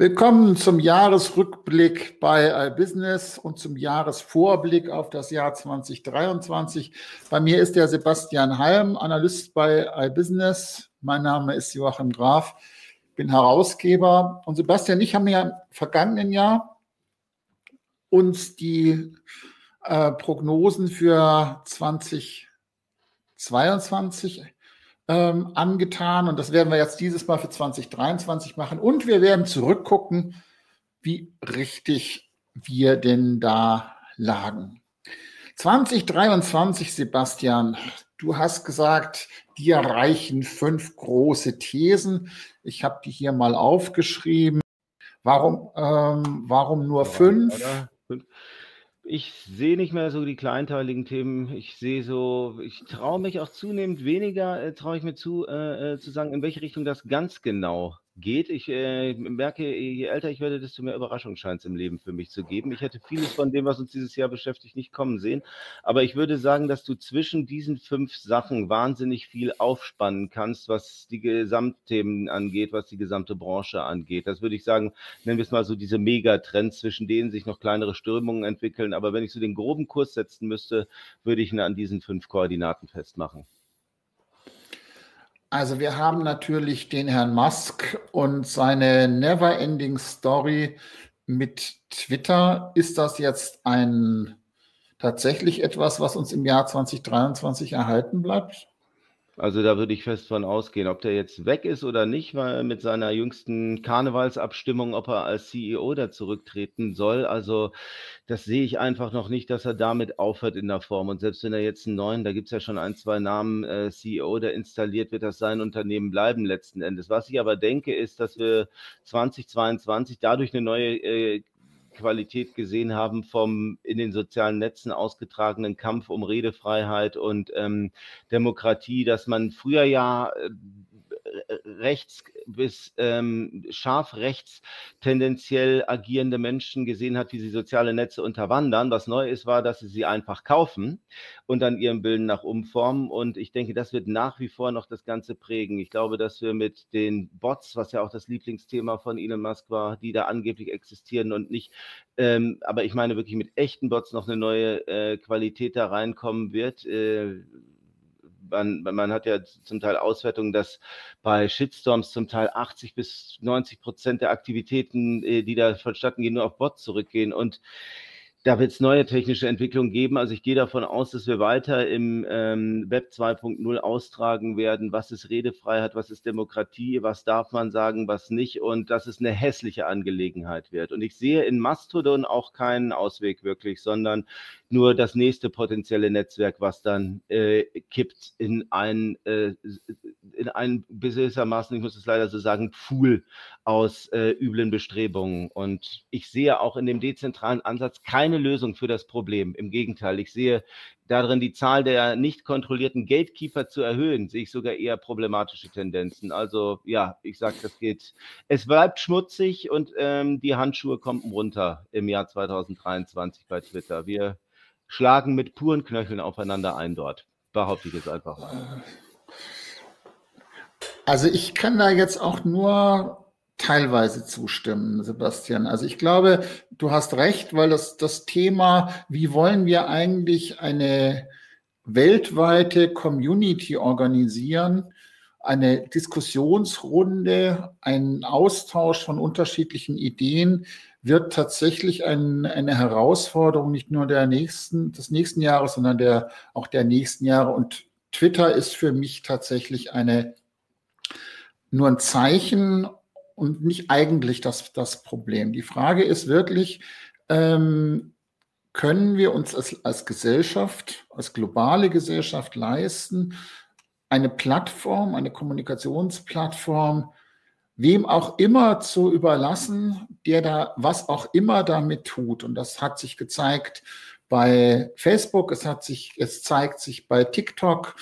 Willkommen zum Jahresrückblick bei iBusiness und zum Jahresvorblick auf das Jahr 2023. Bei mir ist der Sebastian Halm, Analyst bei iBusiness. Mein Name ist Joachim Graf, bin Herausgeber. Und Sebastian ich haben ja im vergangenen Jahr uns die äh, Prognosen für 2022 ähm, angetan und das werden wir jetzt dieses Mal für 2023 machen und wir werden zurückgucken, wie richtig wir denn da lagen. 2023, Sebastian, du hast gesagt, dir reichen fünf große Thesen. Ich habe die hier mal aufgeschrieben. Warum, ähm, warum nur fünf? Ich sehe nicht mehr so die kleinteiligen Themen. Ich sehe so, ich traue mich auch zunehmend weniger, äh, traue ich mir zu, äh, äh, zu sagen, in welche Richtung das ganz genau geht. Ich äh, merke, je älter ich werde, desto mehr Überraschung scheint es im Leben für mich zu geben. Ich hätte vieles von dem, was uns dieses Jahr beschäftigt, nicht kommen sehen. Aber ich würde sagen, dass du zwischen diesen fünf Sachen wahnsinnig viel aufspannen kannst, was die Gesamtthemen angeht, was die gesamte Branche angeht. Das würde ich sagen, nennen wir es mal so diese Megatrends, zwischen denen sich noch kleinere Strömungen entwickeln. Aber wenn ich so den groben Kurs setzen müsste, würde ich ihn an diesen fünf Koordinaten festmachen. Also wir haben natürlich den Herrn Musk und seine Never-Ending Story mit Twitter. Ist das jetzt ein tatsächlich etwas, was uns im Jahr 2023 erhalten bleibt? Also da würde ich fest von ausgehen, ob der jetzt weg ist oder nicht, weil mit seiner jüngsten Karnevalsabstimmung, ob er als CEO da zurücktreten soll. Also das sehe ich einfach noch nicht, dass er damit aufhört in der Form. Und selbst wenn er jetzt einen neuen, da gibt es ja schon ein, zwei Namen, äh, CEO, der installiert, wird das sein Unternehmen bleiben letzten Endes. Was ich aber denke, ist, dass wir 2022 dadurch eine neue äh, Qualität gesehen haben vom in den sozialen Netzen ausgetragenen Kampf um Redefreiheit und ähm, Demokratie, dass man früher ja äh, rechts bis ähm, scharf rechts tendenziell agierende Menschen gesehen hat, wie sie soziale Netze unterwandern. Was neu ist, war, dass sie sie einfach kaufen und dann ihren Bilden nach umformen. Und ich denke, das wird nach wie vor noch das Ganze prägen. Ich glaube, dass wir mit den Bots, was ja auch das Lieblingsthema von Elon Musk war, die da angeblich existieren und nicht, ähm, aber ich meine wirklich mit echten Bots noch eine neue äh, Qualität da reinkommen wird. Äh, man, man hat ja zum Teil Auswertungen, dass bei Shitstorms zum Teil 80 bis 90 Prozent der Aktivitäten, äh, die da vonstatten gehen, nur auf Bots zurückgehen. Und da wird es neue technische Entwicklungen geben. Also ich gehe davon aus, dass wir weiter im ähm, Web 2.0 austragen werden, was ist Redefreiheit, was ist Demokratie, was darf man sagen, was nicht und dass es eine hässliche Angelegenheit wird. Und ich sehe in Mastodon auch keinen Ausweg wirklich, sondern nur das nächste potenzielle Netzwerk, was dann äh, kippt in ein, äh, in ein gewissermaßen, ich muss es leider so sagen, Pool aus äh, üblen Bestrebungen. Und ich sehe auch in dem dezentralen Ansatz keine Lösung für das Problem. Im Gegenteil, ich sehe darin die Zahl der nicht kontrollierten Gatekeeper zu erhöhen, sehe ich sogar eher problematische Tendenzen. Also ja, ich sage, das geht. Es bleibt schmutzig und ähm, die Handschuhe kommen runter im Jahr 2023 bei Twitter. Wir schlagen mit puren Knöcheln aufeinander ein dort. Behaupte ich jetzt einfach mal. Also ich kann da jetzt auch nur teilweise zustimmen, Sebastian. Also ich glaube, du hast recht, weil das, das Thema, wie wollen wir eigentlich eine weltweite Community organisieren, eine Diskussionsrunde, einen Austausch von unterschiedlichen Ideen, wird tatsächlich ein, eine Herausforderung nicht nur der nächsten, des nächsten Jahres, sondern der, auch der nächsten Jahre. Und Twitter ist für mich tatsächlich eine, nur ein Zeichen und nicht eigentlich das, das Problem. Die Frage ist wirklich, ähm, können wir uns als, als Gesellschaft, als globale Gesellschaft leisten, eine Plattform, eine Kommunikationsplattform, wem auch immer zu überlassen, der da was auch immer damit tut. Und das hat sich gezeigt bei Facebook, es hat sich, es zeigt sich bei TikTok,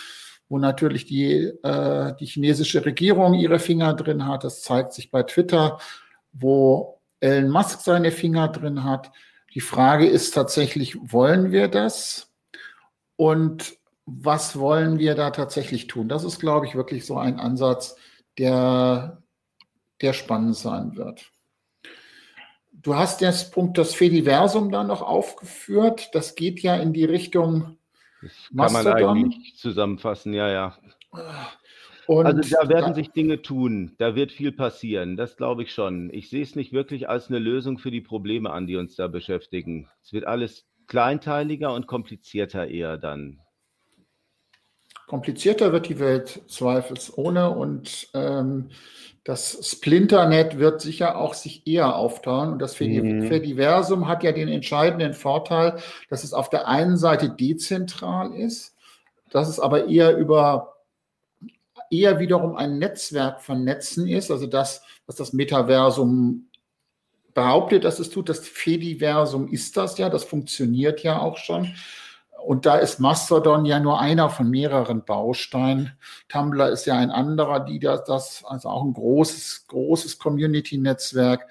wo natürlich die, äh, die chinesische Regierung ihre Finger drin hat. Es zeigt sich bei Twitter, wo Elon Musk seine Finger drin hat. Die Frage ist tatsächlich, wollen wir das? Und was wollen wir da tatsächlich tun? Das ist, glaube ich, wirklich so ein Ansatz, der, der spannend sein wird. du hast das Punkt, das Fediversum da noch aufgeführt. Das geht ja in die Richtung das kann man eigentlich zusammenfassen, ja, ja. Und also da werden da, sich Dinge tun, da wird viel passieren, das glaube ich schon. Ich sehe es nicht wirklich als eine Lösung für die Probleme an, die uns da beschäftigen. Es wird alles kleinteiliger und komplizierter eher dann. Komplizierter wird die Welt zweifelsohne und ähm, das Splinternet wird sicher auch sich eher auftauen. Und das mhm. Fediversum hat ja den entscheidenden Vorteil, dass es auf der einen Seite dezentral ist, dass es aber eher über eher wiederum ein Netzwerk von Netzen ist, also das, was das Metaversum behauptet, dass es tut. Das Fediversum ist das ja, das funktioniert ja auch schon. Und da ist Mastodon ja nur einer von mehreren Bausteinen. Tumblr ist ja ein anderer, die das, das also auch ein großes, großes Community-Netzwerk.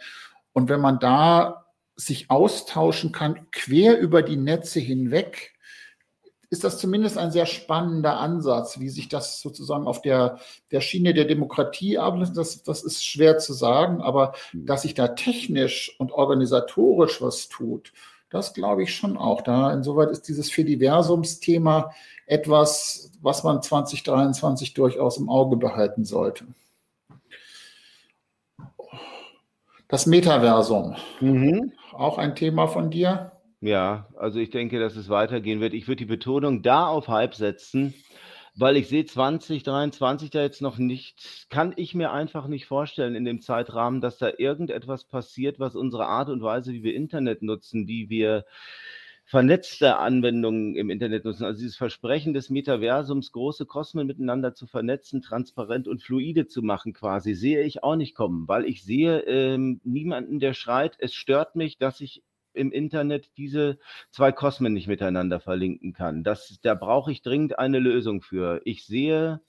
Und wenn man da sich austauschen kann, quer über die Netze hinweg, ist das zumindest ein sehr spannender Ansatz, wie sich das sozusagen auf der, der Schiene der Demokratie ablässt. Das, das ist schwer zu sagen, aber hm. dass sich da technisch und organisatorisch was tut, das glaube ich schon auch. Da insoweit ist dieses Fediversums-Thema etwas, was man 2023 durchaus im Auge behalten sollte. Das Metaversum, mhm. auch ein Thema von dir? Ja, also ich denke, dass es weitergehen wird. Ich würde die Betonung da auf Hype setzen, weil ich sehe 2023 da jetzt noch nicht, kann ich mir einfach nicht vorstellen in dem Zeitrahmen, dass da irgendetwas passiert, was unsere Art und Weise, wie wir Internet nutzen, wie wir vernetzte Anwendungen im Internet nutzen. Also dieses Versprechen des Metaversums, große Kosmen miteinander zu vernetzen, transparent und fluide zu machen quasi, sehe ich auch nicht kommen, weil ich sehe ähm, niemanden, der schreit, es stört mich, dass ich im Internet diese zwei Kosmen nicht miteinander verlinken kann. Das, da brauche ich dringend eine Lösung für. Ich sehe,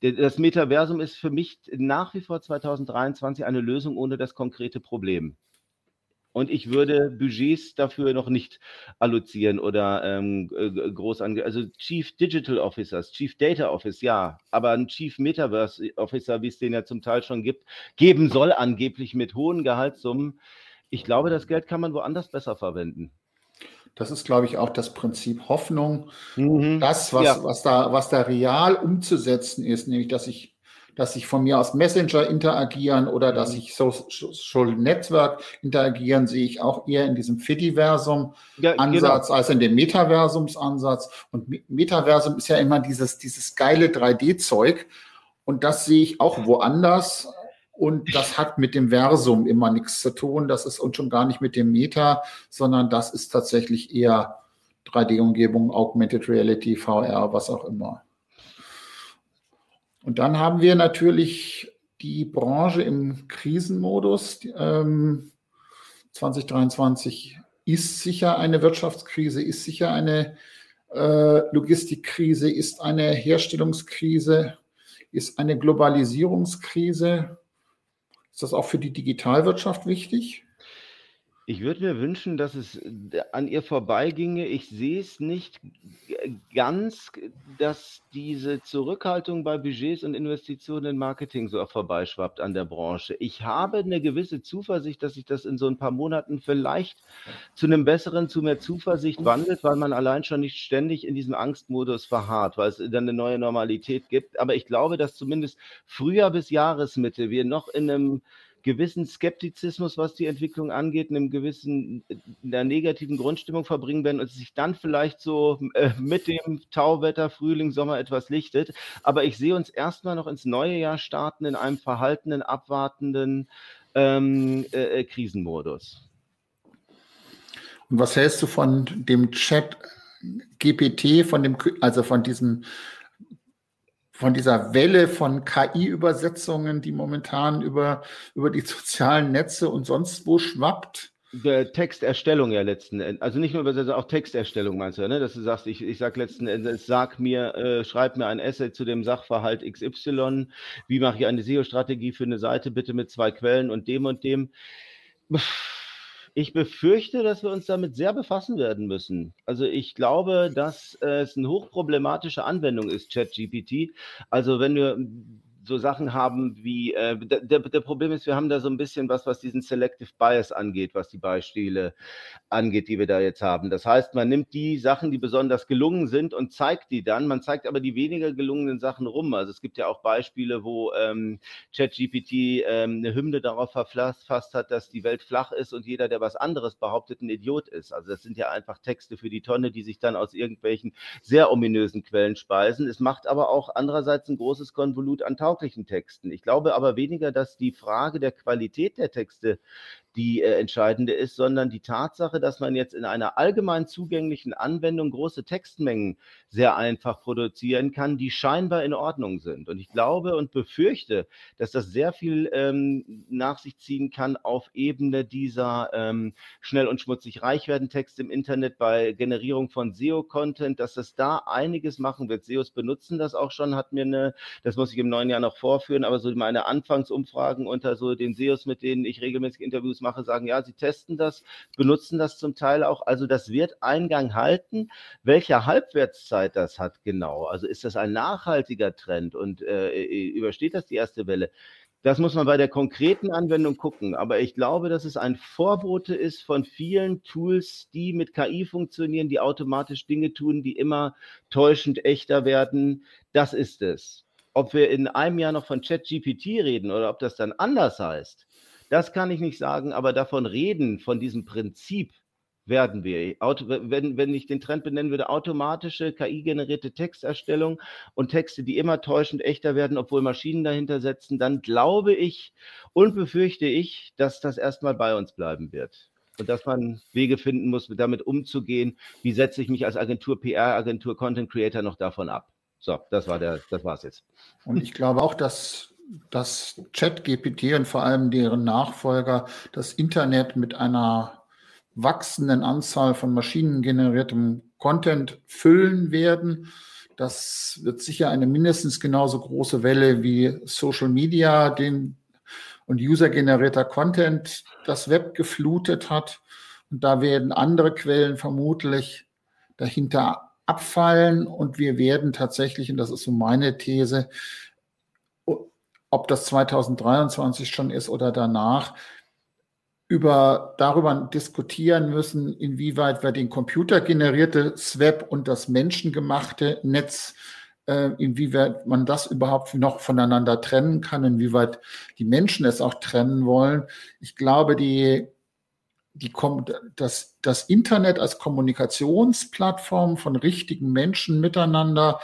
das Metaversum ist für mich nach wie vor 2023 eine Lösung ohne das konkrete Problem. Und ich würde Budgets dafür noch nicht allozieren oder ähm, groß ange... Also Chief Digital Officers, Chief Data Office, ja, aber ein Chief Metaverse Officer, wie es den ja zum Teil schon gibt, geben soll angeblich mit hohen Gehaltssummen ich glaube, das Geld kann man woanders besser verwenden. Das ist, glaube ich, auch das Prinzip Hoffnung. Mhm. Das, was, ja. was, da, was da real umzusetzen ist, nämlich, dass ich, dass ich von mir aus Messenger interagieren oder mhm. dass ich Social Network interagieren, sehe ich auch eher in diesem Fediversum-Ansatz ja, genau. als in dem Metaversums-Ansatz. Und Metaversum ist ja immer dieses, dieses geile 3D-Zeug. Und das sehe ich auch woanders und das hat mit dem Versum immer nichts zu tun. Das ist und schon gar nicht mit dem Meta, sondern das ist tatsächlich eher 3D-Umgebung, Augmented Reality, VR, was auch immer. Und dann haben wir natürlich die Branche im Krisenmodus. Ähm, 2023 ist sicher eine Wirtschaftskrise, ist sicher eine äh, Logistikkrise, ist eine Herstellungskrise, ist eine Globalisierungskrise. Ist das auch für die Digitalwirtschaft wichtig? Ich würde mir wünschen, dass es äh, an ihr vorbeiginge. Ich sehe es nicht ganz, dass diese Zurückhaltung bei Budgets und Investitionen in Marketing so vorbeischwappt an der Branche. Ich habe eine gewisse Zuversicht, dass sich das in so ein paar Monaten vielleicht zu einem besseren, zu mehr Zuversicht wandelt, weil man allein schon nicht ständig in diesem Angstmodus verharrt, weil es dann eine neue Normalität gibt. Aber ich glaube, dass zumindest früher bis Jahresmitte wir noch in einem gewissen Skeptizismus, was die Entwicklung angeht, einem gewissen, einer negativen Grundstimmung verbringen werden und sich dann vielleicht so äh, mit dem Tauwetter, Frühling, Sommer etwas lichtet. Aber ich sehe uns erstmal noch ins neue Jahr starten in einem verhaltenen, abwartenden ähm, äh, äh Krisenmodus. Und was hältst du von dem Chat GPT, von dem, also von diesem von dieser Welle von KI-Übersetzungen, die momentan über, über die sozialen Netze und sonst wo schwappt? Texterstellung ja letzten Endes, also nicht nur Übersetzung, auch Texterstellung meinst du, ne? dass du sagst, ich, ich sag letzten Endes, sag mir, äh, schreib mir ein Essay zu dem Sachverhalt XY, wie mache ich eine SEO-Strategie für eine Seite, bitte mit zwei Quellen und dem und dem. Pff ich befürchte, dass wir uns damit sehr befassen werden müssen. Also ich glaube, dass es eine hochproblematische Anwendung ist, ChatGPT. Also wenn wir so Sachen haben wie, äh, der, der Problem ist, wir haben da so ein bisschen was, was diesen Selective Bias angeht, was die Beispiele angeht, die wir da jetzt haben. Das heißt, man nimmt die Sachen, die besonders gelungen sind und zeigt die dann. Man zeigt aber die weniger gelungenen Sachen rum. Also es gibt ja auch Beispiele, wo ähm, ChatGPT ähm, eine Hymne darauf verfasst hat, dass die Welt flach ist und jeder, der was anderes behauptet, ein Idiot ist. Also das sind ja einfach Texte für die Tonne, die sich dann aus irgendwelchen sehr ominösen Quellen speisen. Es macht aber auch andererseits ein großes Konvolut an tauglichen Texten. Ich glaube aber weniger, dass die Frage der Qualität der Texte die äh, entscheidende ist, sondern die Tatsache, dass man jetzt in einer allgemein zugänglichen Anwendung große Textmengen sehr einfach produzieren kann, die scheinbar in Ordnung sind. Und ich glaube und befürchte, dass das sehr viel ähm, nach sich ziehen kann auf Ebene dieser ähm, schnell und schmutzig reich werden Texte im Internet bei Generierung von SEO-Content, dass das da einiges machen wird. SEOs benutzen das auch schon, hat mir eine, das muss ich im neuen Jahr noch vorführen, aber so meine Anfangsumfragen unter so den SEOs, mit denen ich regelmäßig Interviews mache, sagen, ja, sie testen das, benutzen das zum Teil auch. Also das wird Eingang halten. Welche Halbwertszeit das hat genau, also ist das ein nachhaltiger Trend und äh, äh, übersteht das die erste Welle? Das muss man bei der konkreten Anwendung gucken. Aber ich glaube, dass es ein Vorbote ist von vielen Tools, die mit KI funktionieren, die automatisch Dinge tun, die immer täuschend echter werden. Das ist es. Ob wir in einem Jahr noch von ChatGPT reden oder ob das dann anders heißt, das kann ich nicht sagen, aber davon reden, von diesem Prinzip werden wir. Wenn, wenn ich den Trend benennen würde, automatische KI-generierte Texterstellung und Texte, die immer täuschend echter werden, obwohl Maschinen dahinter setzen, dann glaube ich und befürchte ich, dass das erstmal bei uns bleiben wird. Und dass man Wege finden muss, damit umzugehen. Wie setze ich mich als Agentur, PR-Agentur, Content Creator noch davon ab? So, das war war's jetzt. Und ich glaube auch, dass dass ChatGPT und vor allem deren Nachfolger das Internet mit einer wachsenden Anzahl von maschinengeneriertem Content füllen werden. Das wird sicher eine mindestens genauso große Welle wie Social Media den, und usergenerierter Content das Web geflutet hat. Und da werden andere Quellen vermutlich dahinter abfallen und wir werden tatsächlich, und das ist so meine These, ob das 2023 schon ist oder danach, über, darüber diskutieren müssen, inwieweit wir den computergenerierte Web und das menschengemachte Netz, äh, inwieweit man das überhaupt noch voneinander trennen kann, inwieweit die Menschen es auch trennen wollen. Ich glaube, die, die, das, das Internet als Kommunikationsplattform von richtigen Menschen miteinander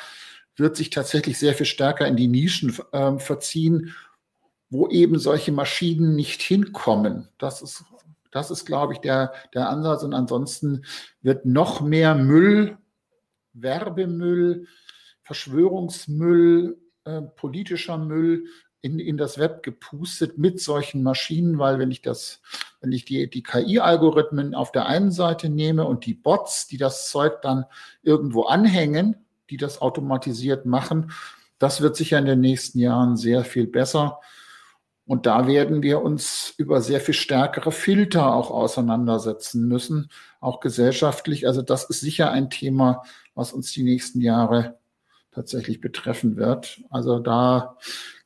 wird sich tatsächlich sehr viel stärker in die Nischen äh, verziehen, wo eben solche Maschinen nicht hinkommen. Das ist, das ist, glaube ich, der, der Ansatz. Und ansonsten wird noch mehr Müll, Werbemüll, Verschwörungsmüll, äh, politischer Müll in, in das Web gepustet mit solchen Maschinen, weil wenn ich das, wenn ich die, die KI-Algorithmen auf der einen Seite nehme und die Bots, die das Zeug dann irgendwo anhängen, die das automatisiert machen. Das wird sicher in den nächsten Jahren sehr viel besser. Und da werden wir uns über sehr viel stärkere Filter auch auseinandersetzen müssen, auch gesellschaftlich. Also das ist sicher ein Thema, was uns die nächsten Jahre tatsächlich betreffen wird. Also da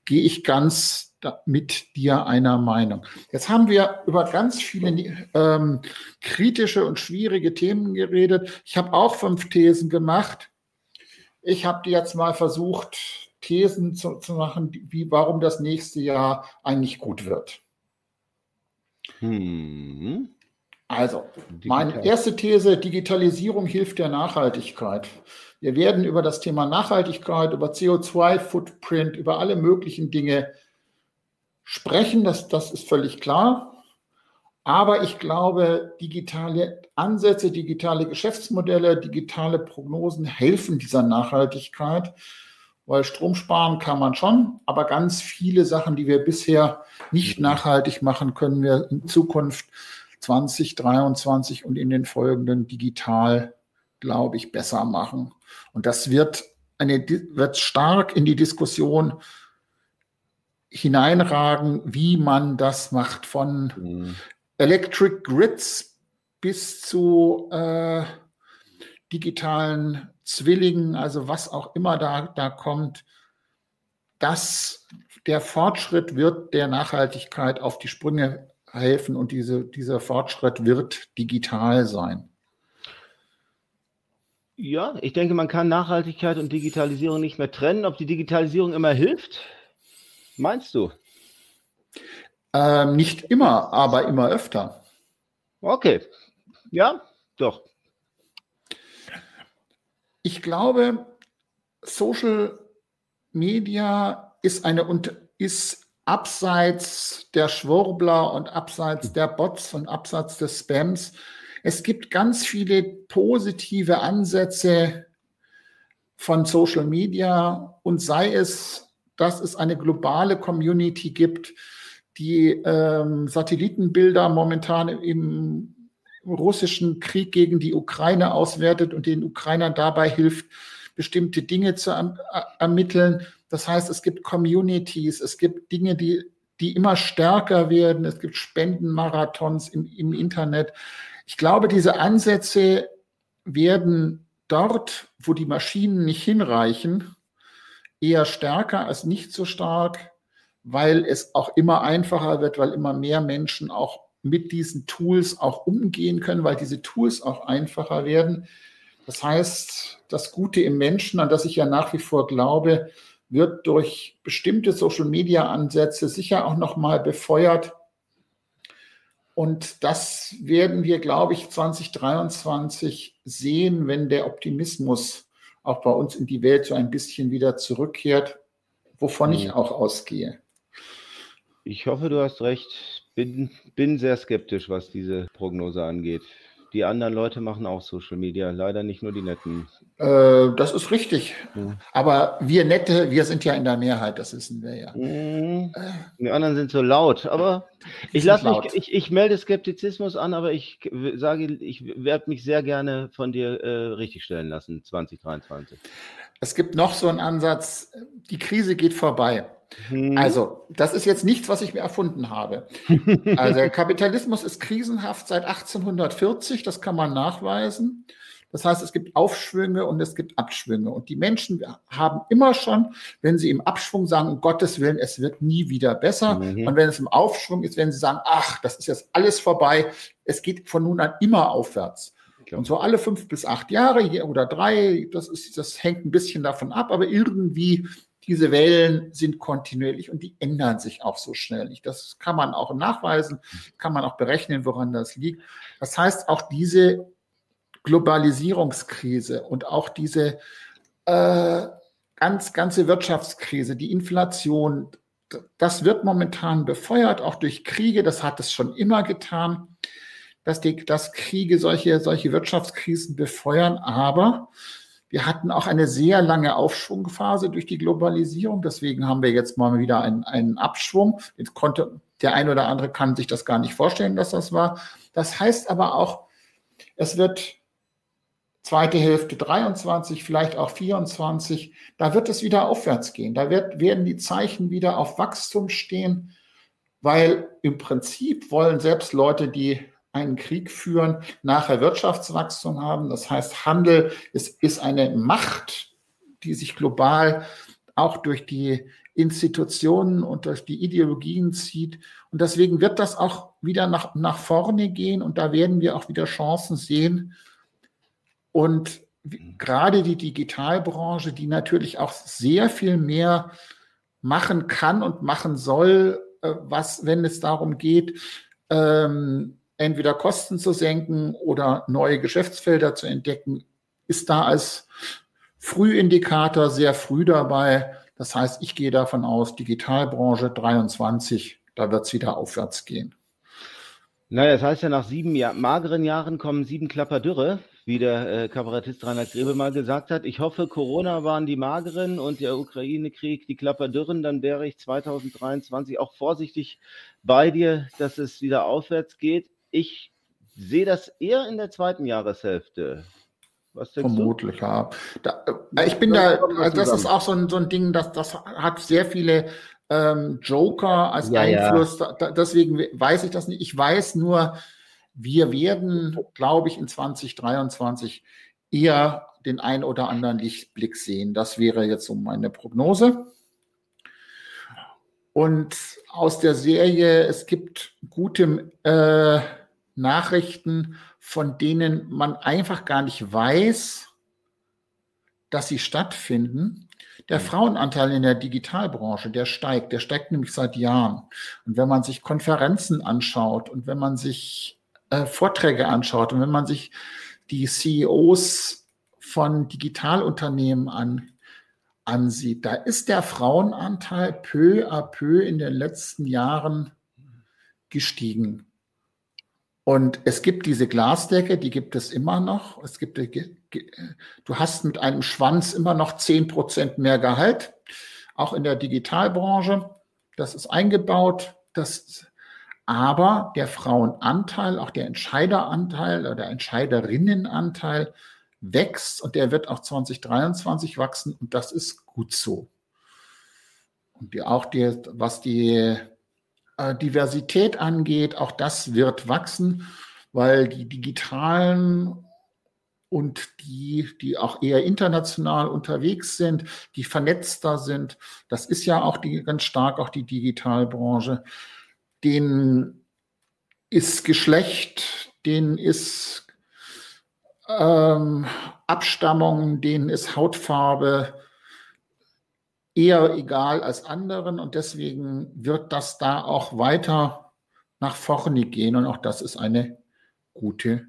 gehe ich ganz mit dir einer Meinung. Jetzt haben wir über ganz viele ähm, kritische und schwierige Themen geredet. Ich habe auch fünf Thesen gemacht. Ich habe jetzt mal versucht, Thesen zu, zu, machen, wie, warum das nächste Jahr eigentlich gut wird. Hm. Also, meine erste These, Digitalisierung hilft der Nachhaltigkeit. Wir werden über das Thema Nachhaltigkeit, über CO2-Footprint, über alle möglichen Dinge sprechen, das, das ist völlig klar. Aber ich glaube, digitale Ansätze, digitale Geschäftsmodelle, digitale Prognosen helfen dieser Nachhaltigkeit, weil Strom sparen kann man schon, aber ganz viele Sachen, die wir bisher nicht mhm. nachhaltig machen, können wir in Zukunft 2023 und in den folgenden digital, glaube ich, besser machen. Und das wird eine, wird stark in die Diskussion hineinragen, wie man das macht von mhm. Electric Grids bis zu äh, digitalen Zwillingen, also was auch immer da, da kommt. dass der Fortschritt wird der Nachhaltigkeit auf die Sprünge helfen und diese, dieser Fortschritt wird digital sein. Ja, ich denke, man kann Nachhaltigkeit und Digitalisierung nicht mehr trennen. Ob die Digitalisierung immer hilft, meinst du? Ähm, nicht immer, aber immer öfter. Okay. Ja, doch. Ich glaube, Social Media ist eine ist abseits der Schwurbler und abseits der Bots und abseits des Spams. Es gibt ganz viele positive Ansätze von Social Media und sei es, dass es eine globale Community gibt, die ähm, Satellitenbilder momentan im russischen Krieg gegen die Ukraine auswertet und den Ukrainern dabei hilft, bestimmte Dinge zu erm-, ermitteln. Das heißt, es gibt Communities, es gibt Dinge, die, die immer stärker werden, es gibt Spendenmarathons im, im Internet. Ich glaube, diese Ansätze werden dort, wo die Maschinen nicht hinreichen, eher stärker als nicht so stark, weil es auch immer einfacher wird, weil immer mehr Menschen auch mit diesen Tools auch umgehen können, weil diese Tools auch einfacher werden. Das heißt, das Gute im Menschen, an das ich ja nach wie vor glaube, wird durch bestimmte Social-Media-Ansätze sicher auch nochmal befeuert. Und das werden wir, glaube ich, 2023 sehen, wenn der Optimismus auch bei uns in die Welt so ein bisschen wieder zurückkehrt, wovon ich mhm. auch ausgehe. Ich hoffe, du hast recht. Bin, bin sehr skeptisch, was diese Prognose angeht. Die anderen Leute machen auch Social Media, leider nicht nur die Netten. Äh, das ist richtig. Ja. Aber wir Nette, wir sind ja in der Mehrheit, das wissen wir ja. Mhm. Die anderen sind so laut, aber ich lasse mich, ich, ich melde Skeptizismus an, aber ich sage, ich werde mich sehr gerne von dir äh, richtigstellen lassen, 2023. Es gibt noch so einen Ansatz, die Krise geht vorbei. Hm. Also, das ist jetzt nichts, was ich mir erfunden habe. Also, der Kapitalismus ist krisenhaft seit 1840, das kann man nachweisen. Das heißt, es gibt Aufschwünge und es gibt Abschwünge. Und die Menschen haben immer schon, wenn sie im Abschwung sagen, um Gottes Willen, es wird nie wieder besser. Mhm. Und wenn es im Aufschwung ist, wenn sie sagen, ach, das ist jetzt alles vorbei, es geht von nun an immer aufwärts. Und so alle fünf bis acht Jahre oder drei, das, ist, das hängt ein bisschen davon ab, aber irgendwie diese Wellen sind kontinuierlich und die ändern sich auch so schnell nicht. Das kann man auch nachweisen, kann man auch berechnen, woran das liegt. Das heißt, auch diese Globalisierungskrise und auch diese äh, ganz, ganze Wirtschaftskrise, die Inflation, das wird momentan befeuert, auch durch Kriege, das hat es schon immer getan dass, die, dass Kriege solche, solche Wirtschaftskrisen befeuern. Aber wir hatten auch eine sehr lange Aufschwungphase durch die Globalisierung. Deswegen haben wir jetzt mal wieder einen, einen Abschwung. Jetzt konnte der ein oder andere kann sich das gar nicht vorstellen, dass das war. Das heißt aber auch, es wird zweite Hälfte 23, vielleicht auch 24, da wird es wieder aufwärts gehen. Da wird, werden die Zeichen wieder auf Wachstum stehen, weil im Prinzip wollen selbst Leute, die einen Krieg führen, nachher Wirtschaftswachstum haben. Das heißt, Handel ist, ist eine Macht, die sich global auch durch die Institutionen und durch die Ideologien zieht. Und deswegen wird das auch wieder nach, nach vorne gehen und da werden wir auch wieder Chancen sehen. Und gerade die Digitalbranche, die natürlich auch sehr viel mehr machen kann und machen soll, äh, was, wenn es darum geht, ähm, entweder Kosten zu senken oder neue Geschäftsfelder zu entdecken, ist da als Frühindikator sehr früh dabei. Das heißt, ich gehe davon aus, Digitalbranche 23, da wird es wieder aufwärts gehen. Naja, das heißt ja, nach sieben Jahr, mageren Jahren kommen sieben Klapper Dürre, wie der äh, Kabarettist Reinhard Grebe mal gesagt hat. Ich hoffe, Corona waren die mageren und der Ukraine-Krieg die Klapper Dürren. Dann wäre ich 2023 auch vorsichtig bei dir, dass es wieder aufwärts geht. Ich sehe das eher in der zweiten Jahreshälfte. Vermutlich, du? ja. Da, äh, ich bin da, also das ist auch so ein, so ein Ding, das, das hat sehr viele ähm, Joker als ja, Einfluss. Ja. Da, deswegen weiß ich das nicht. Ich weiß nur, wir werden, glaube ich, in 2023 eher den ein oder anderen Lichtblick sehen. Das wäre jetzt so meine Prognose. Und aus der Serie, es gibt gute äh, Nachrichten, von denen man einfach gar nicht weiß, dass sie stattfinden. Der mhm. Frauenanteil in der Digitalbranche, der steigt, der steigt nämlich seit Jahren. Und wenn man sich Konferenzen anschaut und wenn man sich äh, Vorträge anschaut und wenn man sich die CEOs von Digitalunternehmen an, ansieht, da ist der Frauenanteil peu à peu in den letzten Jahren gestiegen. Und es gibt diese Glasdecke, die gibt es immer noch. Es gibt, du hast mit einem Schwanz immer noch 10 Prozent mehr Gehalt, auch in der Digitalbranche. Das ist eingebaut. Das, aber der Frauenanteil, auch der Entscheideranteil oder der Entscheiderinnenanteil wächst und der wird auch 2023 wachsen und das ist gut so. Und die, auch die, was die äh, Diversität angeht, auch das wird wachsen, weil die digitalen und die, die auch eher international unterwegs sind, die vernetzter sind, das ist ja auch die, ganz stark auch die Digitalbranche, denen ist Geschlecht, denen ist ähm, Abstammung, denen ist Hautfarbe, eher egal als anderen und deswegen wird das da auch weiter nach vorne gehen und auch das ist eine gute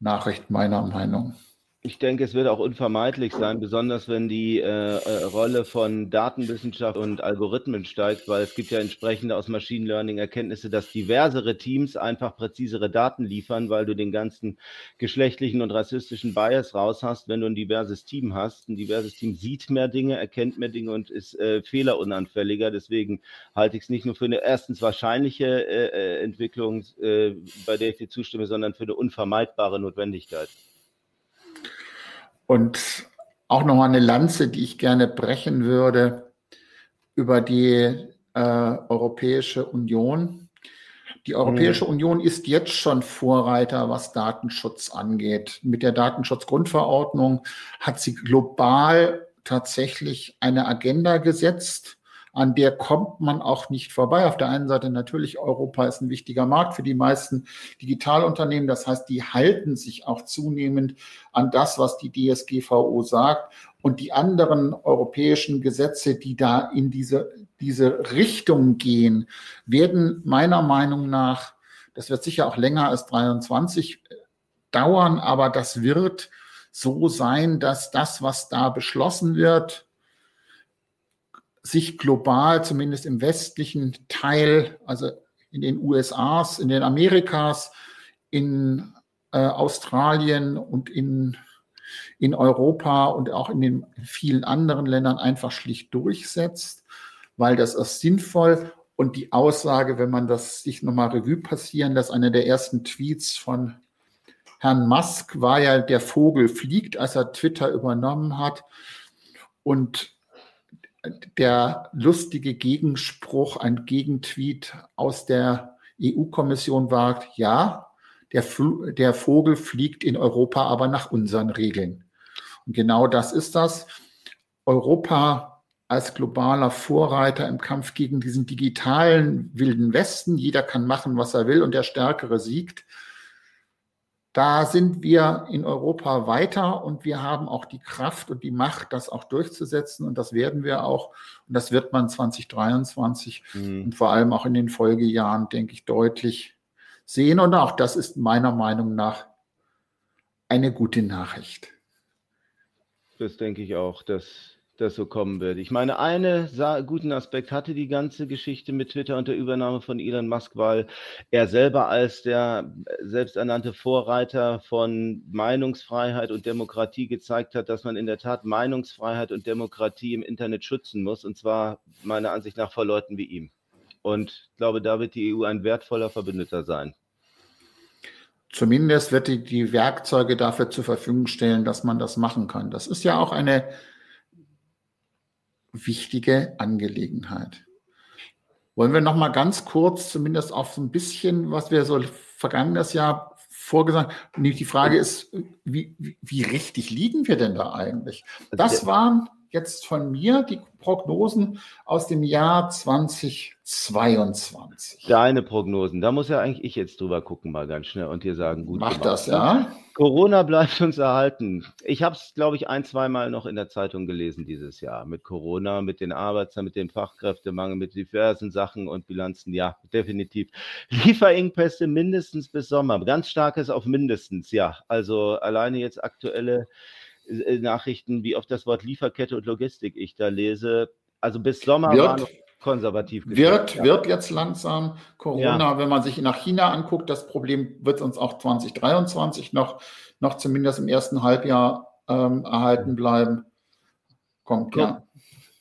Nachricht meiner Meinung. Ich denke, es wird auch unvermeidlich sein, besonders wenn die äh, äh, Rolle von Datenwissenschaft und Algorithmen steigt, weil es gibt ja entsprechende aus Machine Learning Erkenntnisse, dass diversere Teams einfach präzisere Daten liefern, weil du den ganzen geschlechtlichen und rassistischen Bias raus hast, wenn du ein diverses Team hast. Ein diverses Team sieht mehr Dinge, erkennt mehr Dinge und ist äh, fehlerunanfälliger. Deswegen halte ich es nicht nur für eine erstens wahrscheinliche äh, äh Entwicklung, äh, bei der ich dir zustimme, sondern für eine unvermeidbare Notwendigkeit. Und auch nochmal eine Lanze, die ich gerne brechen würde über die äh, Europäische Union. Die Europäische mhm. Union ist jetzt schon Vorreiter, was Datenschutz angeht. Mit der Datenschutzgrundverordnung hat sie global tatsächlich eine Agenda gesetzt, an der kommt man auch nicht vorbei. Auf der einen Seite natürlich, Europa ist ein wichtiger Markt für die meisten Digitalunternehmen. Das heißt, die halten sich auch zunehmend an das, was die DSGVO sagt. Und die anderen europäischen Gesetze, die da in diese, diese Richtung gehen, werden meiner Meinung nach, das wird sicher auch länger als 23 dauern, aber das wird so sein, dass das, was da beschlossen wird, sich global, zumindest im westlichen Teil, also in den USAs, in den Amerikas, in äh, Australien und in, in Europa und auch in den vielen anderen Ländern einfach schlicht durchsetzt, weil das ist sinnvoll. Und die Aussage, wenn man das sich nochmal Revue passieren dass einer der ersten Tweets von Herrn Musk war ja, der Vogel fliegt, als er Twitter übernommen hat. Und der lustige Gegenspruch, ein Gegentweet aus der EU-Kommission war, ja, der, der, Vogel fliegt in Europa aber nach unseren Regeln. Und genau das ist das. Europa als globaler Vorreiter im Kampf gegen diesen digitalen wilden Westen. Jeder kann machen, was er will und der Stärkere siegt. Da sind wir in Europa weiter und wir haben auch die Kraft und die Macht, das auch durchzusetzen. Und das werden wir auch. Und das wird man 2023 mhm. und vor allem auch in den Folgejahren, denke ich, deutlich sehen. Und auch das ist meiner Meinung nach eine gute Nachricht. Das denke ich auch, dass das so kommen wird. Ich meine, einen guten Aspekt hatte die ganze Geschichte mit Twitter und der Übernahme von Elon Musk, weil er selber als der selbsternannte Vorreiter von Meinungsfreiheit und Demokratie gezeigt hat, dass man in der Tat Meinungsfreiheit und Demokratie im Internet schützen muss, und zwar meiner Ansicht nach vor Leuten wie ihm. Und ich glaube, da wird die EU ein wertvoller Verbündeter sein. Zumindest wird die, die Werkzeuge dafür zur Verfügung stellen, dass man das machen kann. Das ist ja auch eine wichtige Angelegenheit. Wollen wir noch mal ganz kurz, zumindest auf so ein bisschen, was wir so vergangenes Jahr vorgesagt haben. Die Frage ist, wie, wie, richtig liegen wir denn da eigentlich? Das waren jetzt von mir die Prognosen aus dem Jahr 2022. Deine Prognosen, da muss ja eigentlich ich jetzt drüber gucken, mal ganz schnell und dir sagen, gut. Mach gemacht. das, ja. Corona bleibt uns erhalten. Ich habe es, glaube ich, ein, zweimal noch in der Zeitung gelesen dieses Jahr. Mit Corona, mit den Arbeits-, mit dem Fachkräftemangel, mit diversen Sachen und Bilanzen. Ja, definitiv. Lieferengpässe mindestens bis Sommer. Ganz starkes auf mindestens, ja. Also alleine jetzt aktuelle Nachrichten, wie oft das Wort Lieferkette und Logistik ich da lese. Also bis Sommer wird, war noch konservativ. Wird, ja. wird jetzt langsam Corona, ja. wenn man sich nach China anguckt, das Problem wird uns auch 2023 noch, noch zumindest im ersten Halbjahr ähm, erhalten bleiben. Kommt, ja.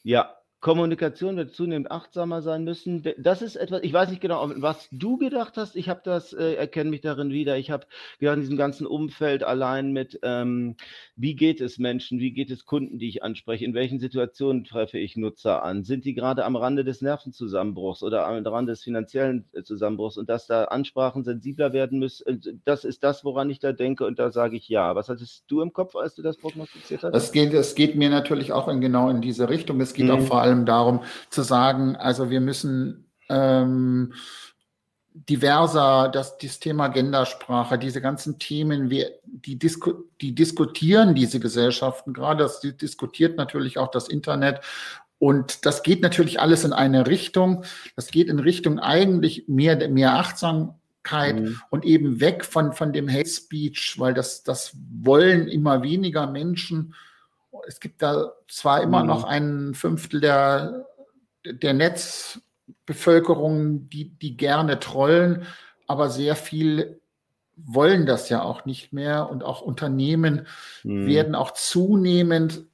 Ja, Kommunikation wird zunehmend achtsamer sein müssen. Das ist etwas, ich weiß nicht genau, was du gedacht hast. Ich habe das, äh, erkenne mich darin wieder. Ich habe gedacht, in diesem ganzen Umfeld allein mit, ähm, wie geht es Menschen, wie geht es Kunden, die ich anspreche, in welchen Situationen treffe ich Nutzer an? Sind die gerade am Rande des Nervenzusammenbruchs oder am Rande des finanziellen äh, Zusammenbruchs und dass da Ansprachen sensibler werden müssen? Das ist das, woran ich da denke und da sage ich ja. Was hattest du im Kopf, als du das prognostiziert hast? Es geht, es geht mir natürlich auch in, genau in diese Richtung. Es geht mhm. auch vor allem allem darum zu sagen, also wir müssen ähm, diverser, das, das Thema Gendersprache, diese ganzen Themen, wir, die, disku, die diskutieren diese Gesellschaften gerade, das diskutiert natürlich auch das Internet und das geht natürlich alles in eine Richtung. Das geht in Richtung eigentlich mehr, mehr Achtsamkeit mhm. und eben weg von, von dem Hate Speech, weil das, das wollen immer weniger Menschen es gibt da zwar immer mhm. noch ein Fünftel der, der Netzbevölkerung, die, die gerne trollen, aber sehr viel wollen das ja auch nicht mehr und auch Unternehmen mhm. werden auch zunehmend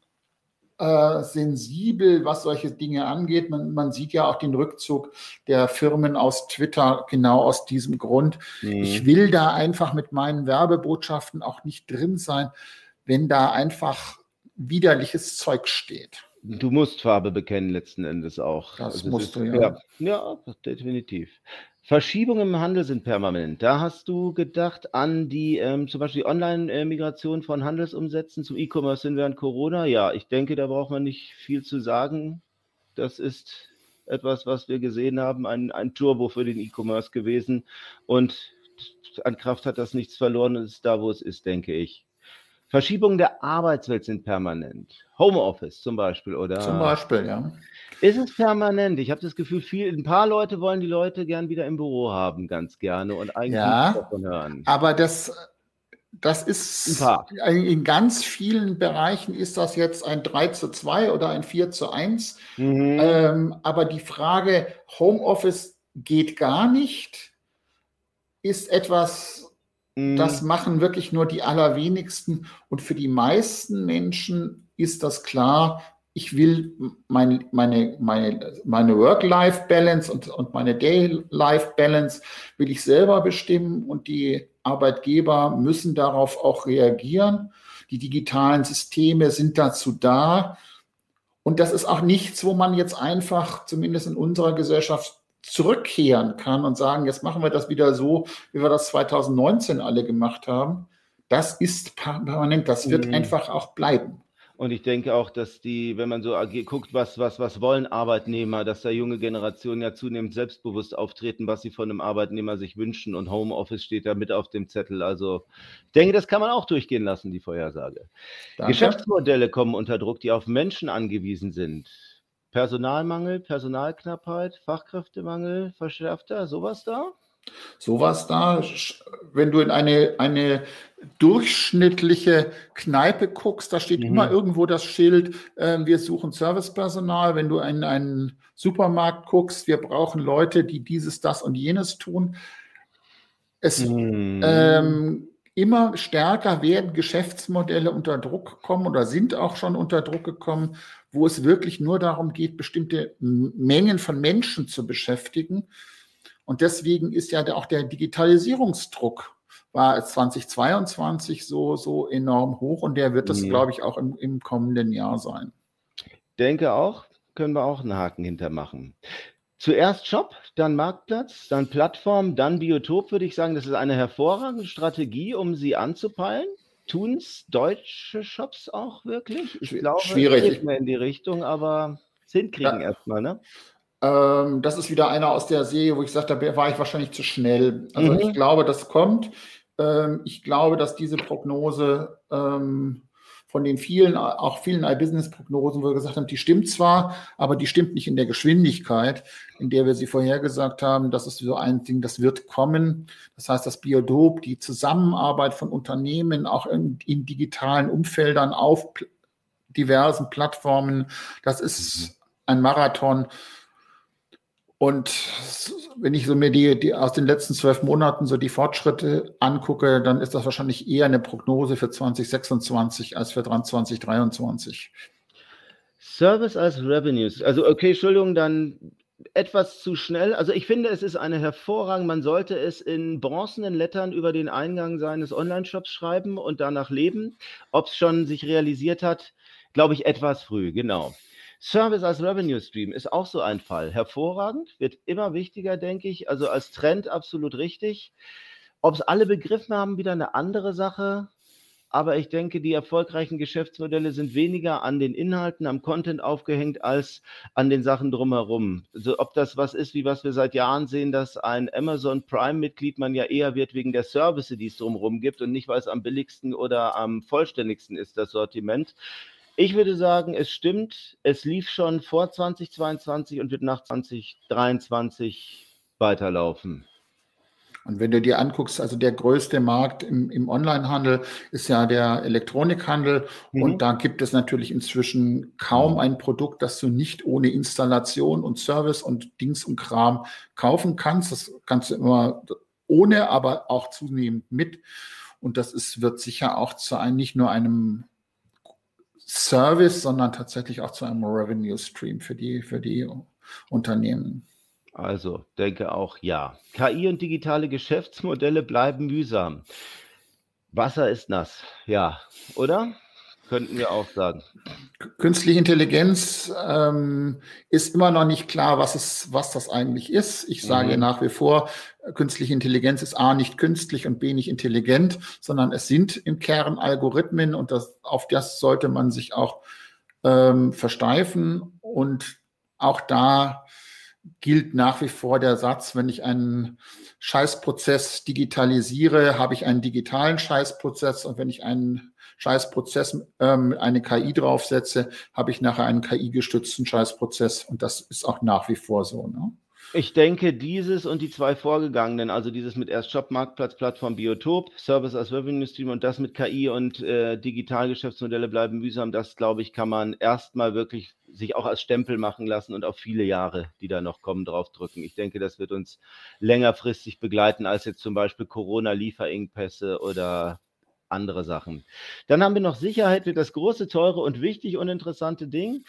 äh, sensibel, was solche Dinge angeht. Man, man, sieht ja auch den Rückzug der Firmen aus Twitter genau aus diesem Grund. Mhm. Ich will da einfach mit meinen Werbebotschaften auch nicht drin sein, wenn da einfach widerliches Zeug steht. Du musst Farbe bekennen letzten Endes auch. Das also musst ist, du, ja. ja. Ja, definitiv. Verschiebungen im Handel sind permanent. Da hast du gedacht an die ähm, zum Beispiel Online-Migration von Handelsumsätzen zum E-Commerce hin während Corona. Ja, ich denke, da braucht man nicht viel zu sagen. Das ist etwas, was wir gesehen haben, ein, ein Turbo für den E-Commerce gewesen. Und an Kraft hat das nichts verloren und ist da, wo es ist, denke ich. Verschiebungen der Arbeitswelt sind permanent. Homeoffice zum Beispiel, oder? Zum Beispiel, ja. Ist es permanent? Ich habe das Gefühl, viel, ein paar Leute wollen die Leute gern wieder im Büro haben, ganz gerne und eigentlich ja, davon hören. Aber das, das ist in ganz vielen Bereichen ist das jetzt ein 3 zu 2 oder ein 4 zu 1. Mhm. Ähm, aber die Frage, Homeoffice geht gar nicht, ist etwas, das mhm. machen wirklich nur die allerwenigsten. Und für die meisten Menschen ist das klar, ich will mein, meine, meine, meine Work-Life-Balance und, und meine Day-Life-Balance will ich selber bestimmen und die Arbeitgeber müssen darauf auch reagieren. Die digitalen Systeme sind dazu da. Und das ist auch nichts, wo man jetzt einfach, zumindest in unserer Gesellschaft, zurückkehren kann und sagen, jetzt machen wir das wieder so, wie wir das 2019 alle gemacht haben. Das ist permanent, das wird mhm. einfach auch bleiben. Und ich denke auch, dass die, wenn man so guckt, was, was, was wollen Arbeitnehmer, dass da junge Generationen ja zunehmend selbstbewusst auftreten, was sie von einem Arbeitnehmer sich wünschen. Und Homeoffice steht da mit auf dem Zettel. Also ich denke, das kann man auch durchgehen lassen, die Vorhersage. Danke. Geschäftsmodelle kommen unter Druck, die auf Menschen angewiesen sind. Personalmangel, Personalknappheit, Fachkräftemangel, verschärfter, sowas da? Sowas da, wenn du in eine, eine durchschnittliche Kneipe guckst, da steht mhm. immer irgendwo das Schild, äh, wir suchen Servicepersonal. Wenn du in einen Supermarkt guckst, wir brauchen Leute, die dieses, das und jenes tun. Es mhm. ähm, immer stärker werden Geschäftsmodelle unter Druck kommen oder sind auch schon unter Druck gekommen, wo es wirklich nur darum geht, bestimmte Mengen von Menschen zu beschäftigen. Und deswegen ist ja auch der Digitalisierungsdruck war 2022 so, so enorm hoch und der wird das. Mhm. glaube ich, auch im, im kommenden Jahr sein. Denke auch, können wir auch einen Haken hintermachen. Zuerst Shop, dann Marktplatz, dann Plattform, dann Biotop, würde ich sagen. Das ist eine hervorragende Strategie, um sie anzupeilen. Tun es deutsche Shops auch wirklich? Ich glaube, schwierig. Nicht mehr in die Richtung, aber es hinkriegen ja. erstmal, ne? Ähm, das ist wieder einer aus der Serie, wo ich sagte, da war ich wahrscheinlich zu schnell. Also mhm. ich glaube, das kommt. Ähm, ich glaube, dass diese Prognose ähm, von den vielen, auch vielen iBusiness-Prognosen, wo wir gesagt haben, die stimmt zwar, aber die stimmt nicht in der Geschwindigkeit, in der wir sie vorhergesagt haben. Das ist so ein Ding, das wird kommen. Das heißt, das Biodop, die Zusammenarbeit von Unternehmen auch in, in digitalen Umfeldern auf diversen Plattformen, das ist mhm. ein Marathon. Und wenn ich so mir die, die aus den letzten zwölf Monaten so die Fortschritte angucke, dann ist das wahrscheinlich eher eine Prognose für 2026 als für 2023. Service als Revenues. Also, okay, Entschuldigung, dann etwas zu schnell. Also ich finde, es ist eine hervorragende, man sollte es in bronzenen Lettern über den Eingang seines Online-Shops schreiben und danach leben. Ob es schon sich realisiert hat, glaube ich, etwas früh, genau. Service als Revenue Stream ist auch so ein Fall. Hervorragend, wird immer wichtiger, denke ich. Also als Trend absolut richtig. Ob es alle begriffen haben, wieder eine andere Sache. Aber ich denke, die erfolgreichen Geschäftsmodelle sind weniger an den Inhalten, am Content aufgehängt, als an den Sachen drumherum. Also ob das was ist, wie was wir seit Jahren sehen, dass ein Amazon Prime-Mitglied man ja eher wird wegen der Service, die es drumherum gibt und nicht, weil es am billigsten oder am vollständigsten ist, das Sortiment. Ich würde sagen, es stimmt. Es lief schon vor 2022 und wird nach 2023 weiterlaufen. Und wenn du dir anguckst, also der größte Markt im, im Onlinehandel ist ja der Elektronikhandel. Mhm. Und da gibt es natürlich inzwischen kaum ein Produkt, das du nicht ohne Installation und Service und Dings und Kram kaufen kannst. Das kannst du immer ohne, aber auch zunehmend mit. Und das ist, wird sicher auch zu einem, nicht nur einem Service, sondern tatsächlich auch zu einem Revenue Stream für die, für die Unternehmen. Also denke auch ja. KI und digitale Geschäftsmodelle bleiben mühsam. Wasser ist nass, ja, oder? Könnten wir auch sagen. Künstliche Intelligenz ähm, ist immer noch nicht klar, was, es, was das eigentlich ist. Ich sage mhm. nach wie vor, künstliche Intelligenz ist A nicht künstlich und B nicht intelligent, sondern es sind im Kern Algorithmen und das, auf das sollte man sich auch ähm, versteifen. Und auch da gilt nach wie vor der Satz, wenn ich einen Scheißprozess digitalisiere, habe ich einen digitalen Scheißprozess und wenn ich einen Scheißprozess ähm, eine KI draufsetze, habe ich nachher einen KI-gestützten Scheißprozess und das ist auch nach wie vor so. Ne? Ich denke, dieses und die zwei vorgegangenen, also dieses mit erst Shop, Marktplatz, Plattform, Biotop, Service as Revenue Stream und das mit KI und äh, Digitalgeschäftsmodelle bleiben mühsam, das glaube ich, kann man erstmal wirklich sich auch als Stempel machen lassen und auf viele Jahre, die da noch kommen, draufdrücken. Ich denke, das wird uns längerfristig begleiten als jetzt zum Beispiel Corona-Lieferengpässe oder andere Sachen. Dann haben wir noch Sicherheit, wird das große, teure und wichtig und interessante Ding.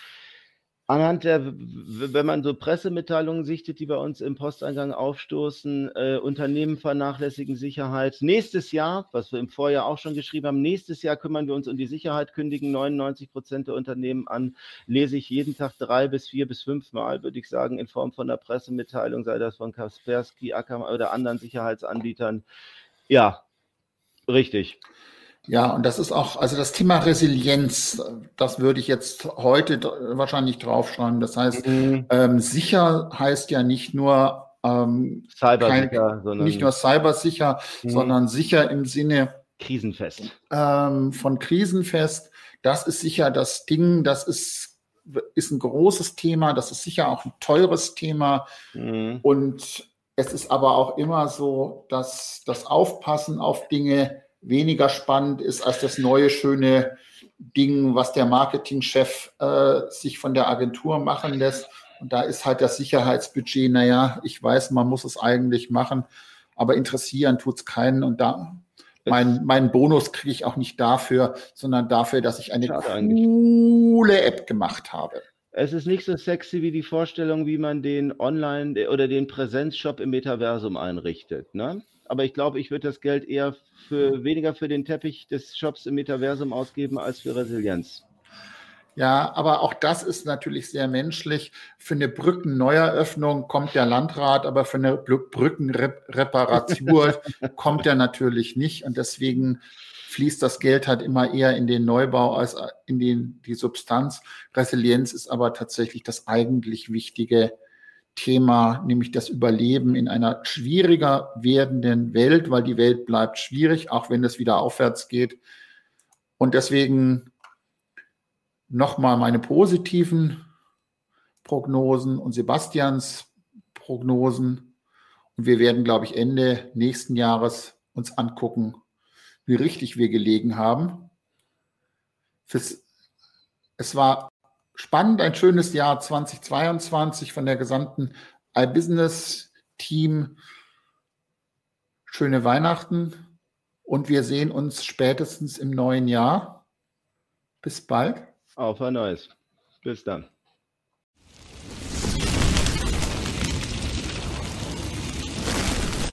Anhand der, wenn man so Pressemitteilungen sichtet, die bei uns im Posteingang aufstoßen, äh, Unternehmen vernachlässigen Sicherheit. Nächstes Jahr, was wir im Vorjahr auch schon geschrieben haben, nächstes Jahr kümmern wir uns um die Sicherheit, kündigen 99 Prozent der Unternehmen an, lese ich jeden Tag drei bis vier bis fünf Mal, würde ich sagen, in Form von einer Pressemitteilung, sei das von Kaspersky, Akamai oder anderen Sicherheitsanbietern. Ja, richtig. Ja, und das ist auch, also das Thema Resilienz, das würde ich jetzt heute wahrscheinlich draufschreiben. Das heißt, mhm. ähm, sicher heißt ja nicht nur ähm, cybersicher, kein, nicht nur cybersicher, mhm. sondern sicher im Sinne krisenfest. Ähm, von krisenfest. Das ist sicher das Ding, das ist, ist ein großes Thema, das ist sicher auch ein teures Thema. Mhm. Und es ist aber auch immer so, dass das Aufpassen auf Dinge weniger spannend ist als das neue schöne Ding, was der Marketingchef äh, sich von der Agentur machen lässt. Und da ist halt das Sicherheitsbudget, naja, ich weiß, man muss es eigentlich machen, aber interessieren tut es keinen. Und da mein, meinen Bonus kriege ich auch nicht dafür, sondern dafür, dass ich eine coole App gemacht habe. Es ist nicht so sexy wie die Vorstellung, wie man den Online- oder den Präsenzshop im Metaversum einrichtet. Ne? Aber ich glaube, ich würde das Geld eher für weniger für den Teppich des Shops im Metaversum ausgeben als für Resilienz. Ja, aber auch das ist natürlich sehr menschlich. Für eine Brückenneueröffnung kommt der Landrat, aber für eine Brückenreparatur kommt er natürlich nicht. Und deswegen fließt das Geld halt immer eher in den Neubau als in den, die Substanz. Resilienz ist aber tatsächlich das eigentlich wichtige Thema, nämlich das Überleben in einer schwieriger werdenden Welt, weil die Welt bleibt schwierig, auch wenn es wieder aufwärts geht. Und deswegen nochmal meine positiven Prognosen und Sebastians Prognosen. Und wir werden, glaube ich, Ende nächsten Jahres uns angucken, wie richtig wir gelegen haben. es war spannend, ein schönes Jahr 2022 von der gesamten iBusiness-Team. Schöne Weihnachten und wir sehen uns spätestens im neuen Jahr. Bis bald. Auf ein neues. Bis dann.